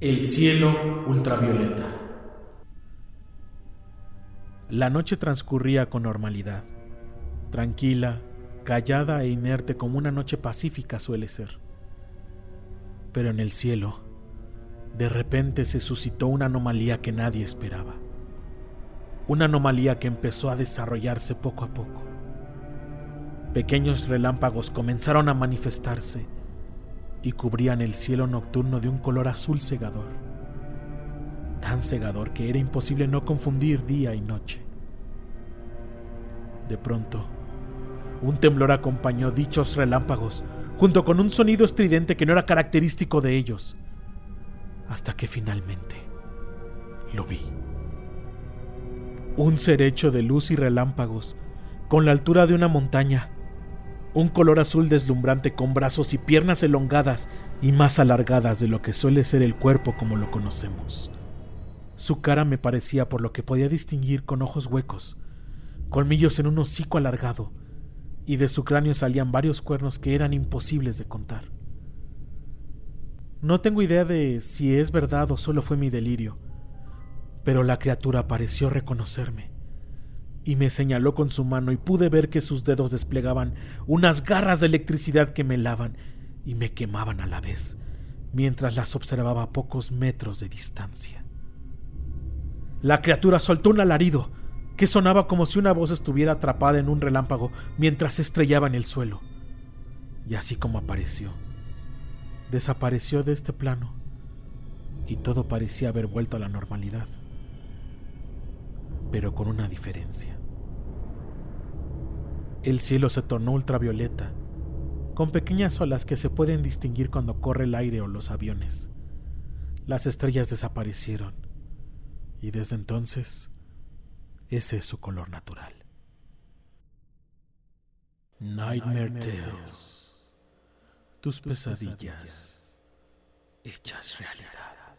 El cielo ultravioleta. La noche transcurría con normalidad, tranquila, callada e inerte como una noche pacífica suele ser. Pero en el cielo, de repente se suscitó una anomalía que nadie esperaba. Una anomalía que empezó a desarrollarse poco a poco. Pequeños relámpagos comenzaron a manifestarse y cubrían el cielo nocturno de un color azul cegador, tan cegador que era imposible no confundir día y noche. De pronto, un temblor acompañó dichos relámpagos, junto con un sonido estridente que no era característico de ellos, hasta que finalmente lo vi. Un ser hecho de luz y relámpagos, con la altura de una montaña, un color azul deslumbrante con brazos y piernas elongadas y más alargadas de lo que suele ser el cuerpo como lo conocemos. Su cara me parecía por lo que podía distinguir con ojos huecos, colmillos en un hocico alargado, y de su cráneo salían varios cuernos que eran imposibles de contar. No tengo idea de si es verdad o solo fue mi delirio, pero la criatura pareció reconocerme y me señaló con su mano y pude ver que sus dedos desplegaban unas garras de electricidad que me helaban y me quemaban a la vez, mientras las observaba a pocos metros de distancia. La criatura soltó un alarido que sonaba como si una voz estuviera atrapada en un relámpago mientras estrellaba en el suelo. Y así como apareció, desapareció de este plano y todo parecía haber vuelto a la normalidad pero con una diferencia. El cielo se tornó ultravioleta, con pequeñas olas que se pueden distinguir cuando corre el aire o los aviones. Las estrellas desaparecieron, y desde entonces ese es su color natural. Nightmare Tales. Tus pesadillas hechas realidad.